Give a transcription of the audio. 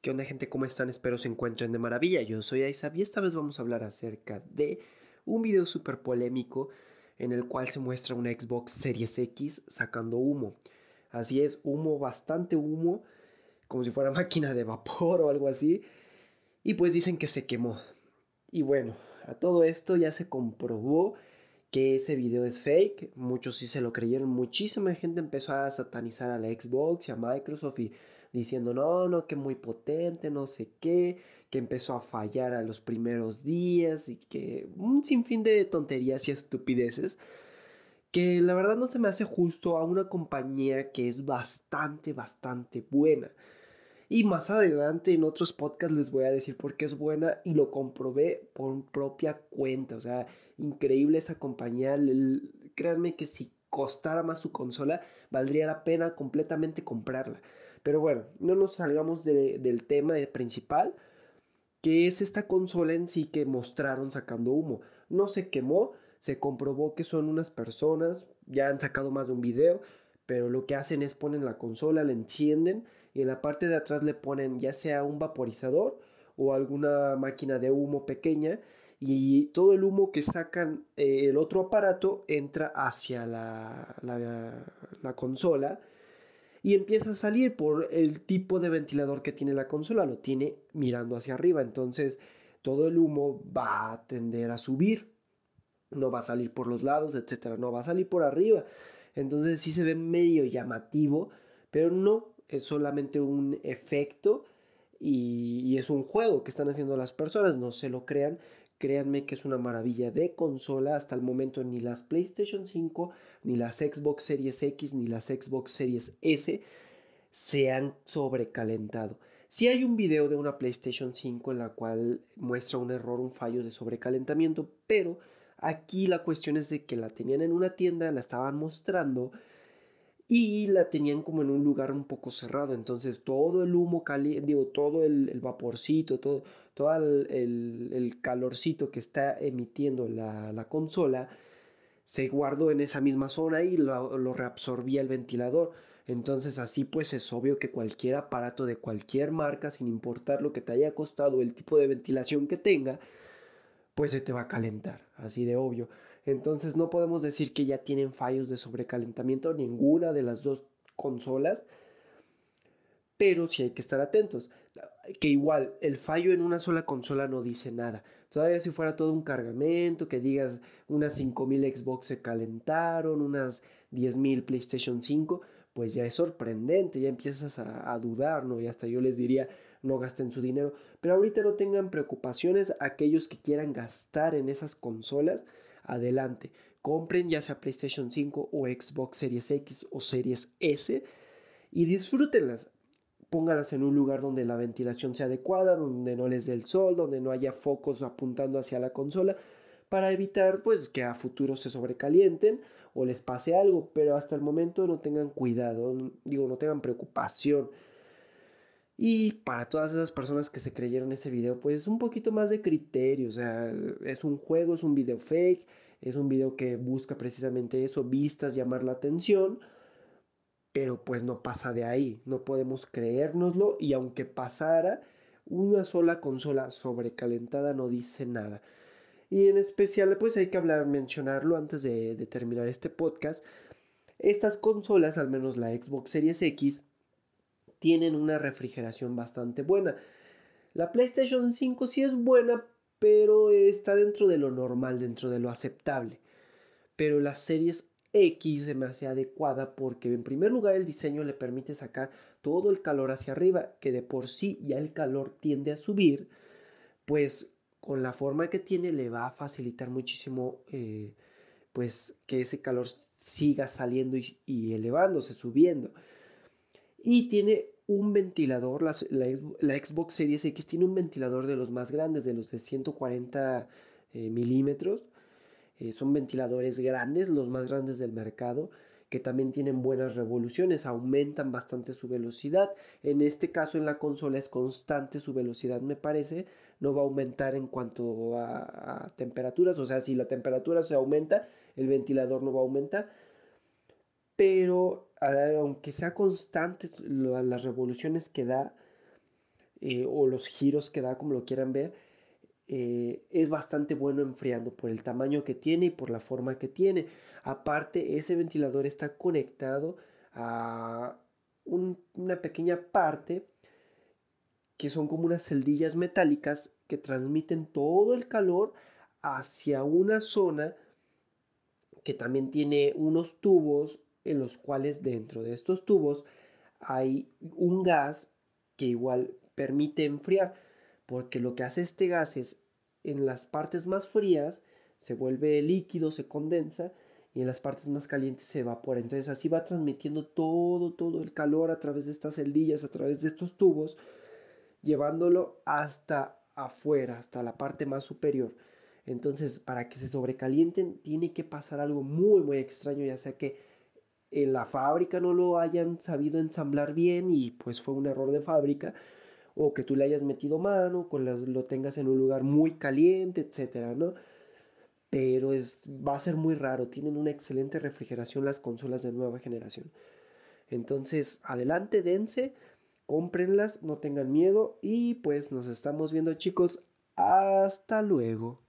¿Qué onda gente? ¿Cómo están? Espero se encuentren de maravilla. Yo soy Aizab y esta vez vamos a hablar acerca de un video súper polémico en el cual se muestra una Xbox Series X sacando humo. Así es, humo, bastante humo, como si fuera máquina de vapor o algo así. Y pues dicen que se quemó. Y bueno, a todo esto ya se comprobó que ese video es fake. Muchos sí se lo creyeron. Muchísima gente empezó a satanizar a la Xbox y a Microsoft y diciendo, no, no, que muy potente, no sé qué, que empezó a fallar a los primeros días y que un sinfín de tonterías y estupideces que la verdad no se me hace justo a una compañía que es bastante, bastante buena. Y más adelante en otros podcasts les voy a decir por qué es buena y lo comprobé por propia cuenta. O sea, increíble esa compañía. Créanme que si costara más su consola, valdría la pena completamente comprarla. Pero bueno, no nos salgamos del tema principal, que es esta consola en sí que mostraron sacando humo. No se quemó, se comprobó que son unas personas, ya han sacado más de un video, pero lo que hacen es ponen la consola, la encienden y en la parte de atrás le ponen ya sea un vaporizador o alguna máquina de humo pequeña y todo el humo que sacan eh, el otro aparato entra hacia la, la consola y empieza a salir por el tipo de ventilador que tiene la consola, lo tiene mirando hacia arriba, entonces todo el humo va a tender a subir, no va a salir por los lados, etcétera, no va a salir por arriba. Entonces sí se ve medio llamativo, pero no es solamente un efecto y, y, es un juego que están haciendo las personas, no se lo crean, Créanme que es una maravilla de consola. Hasta el momento ni las PlayStation 5, ni las Xbox Series X, ni las Xbox Series S se han sobrecalentado. Si hay un video de una PlayStation 5 en la cual muestra un error, un fallo de sobrecalentamiento, pero aquí la cuestión es de que la tenían en una tienda, la estaban mostrando y la tenían como en un lugar un poco cerrado, entonces todo el humo caliente, digo, todo el, vaporcito, todo, todo el, calorcito que está emitiendo la, consola, se guardó en esa misma zona y lo, lo, reabsorbía el ventilador. Entonces así pues es obvio que cualquier aparato de cualquier marca, sin importar lo que te haya costado, el tipo de ventilación que tenga, pues se te va a calentar, así de obvio. Entonces no podemos decir que ya tienen fallos de sobrecalentamiento ninguna de las dos consolas, pero sí hay que estar atentos. Que igual, el fallo en una sola consola no dice nada. Todavía si fuera todo un cargamento, que digas unas 5000 Xbox se calentaron, unas 10000 PlayStation 5, pues ya es sorprendente, ya empiezas a, dudar, ¿no? Y hasta yo les diría, no gasten su dinero. Pero ahorita no tengan preocupaciones aquellos que quieran gastar en esas consolas. Adelante, compren ya sea PlayStation 5 o Xbox Series X o Series S y disfrútenlas. Pónganlas en un lugar donde la ventilación sea adecuada, donde no les dé el sol, donde no haya focos apuntando hacia la consola para evitar pues que a futuro se sobrecalienten o les pase algo, pero hasta el momento no tengan cuidado, digo, no tengan preocupación y para todas esas personas que se creyeron ese video, pues un poquito más de criterio. O sea, es un juego, es un video fake, es un video que busca precisamente eso, vistas, llamar la atención. Pero pues no pasa de ahí, no podemos creérnoslo y aunque pasara, una sola consola sobrecalentada no dice nada. Y en especial, pues hay que hablar, mencionarlo antes de, de terminar este podcast. Estas consolas, al menos la Xbox Series X, tienen una refrigeración bastante buena. La PlayStation 5 sí es buena, pero está dentro de lo normal, dentro de lo aceptable. Pero la Series X se me hace adecuada porque en primer lugar el diseño le permite sacar todo el calor hacia arriba, que de por sí ya el calor tiende a subir, pues con la forma que tiene le va a facilitar muchísimo eh, pues que ese calor siga saliendo y elevándose, subiendo y tiene un ventilador, la, Xbox Series X tiene un ventilador de los más grandes, de los de 140 eh, milímetros. Eh, son ventiladores grandes, los más grandes del mercado, que también tienen buenas revoluciones, aumentan bastante su velocidad. En este caso en la consola es constante su velocidad, me parece. No va a aumentar en cuanto a, temperaturas, o sea, si la temperatura se aumenta, el ventilador no va a aumentar. Pero aunque sea constante las revoluciones que da, eh, o los giros que da, como lo quieran ver, eh, es bastante bueno enfriando por el tamaño que tiene y por la forma que tiene. Aparte, ese ventilador está conectado a una pequeña parte que son como unas celdillas metálicas que transmiten todo el calor hacia una zona que también tiene unos tubos en los cuales dentro de estos tubos hay un gas que igual permite enfriar, porque lo que hace este gas es en las partes más frías se vuelve líquido, se condensa y en las partes más calientes se evapora. Entonces así va transmitiendo todo, todo el calor a través de estas celdillas, a través de estos tubos, llevándolo hasta afuera, hasta la parte más superior. Entonces, para que se sobrecalienten, tiene que pasar algo muy, muy extraño, ya sea que en la fábrica no lo hayan sabido ensamblar bien y pues fue un error de fábrica, o que tú le hayas metido mano, con lo tengas en un lugar muy caliente, etcétera, ¿no? Pero es, va a ser muy raro, tienen una excelente refrigeración las consolas de nueva generación. Entonces, adelante, dense, cómprenlas, no tengan miedo y pues nos estamos viendo chicos, hasta luego.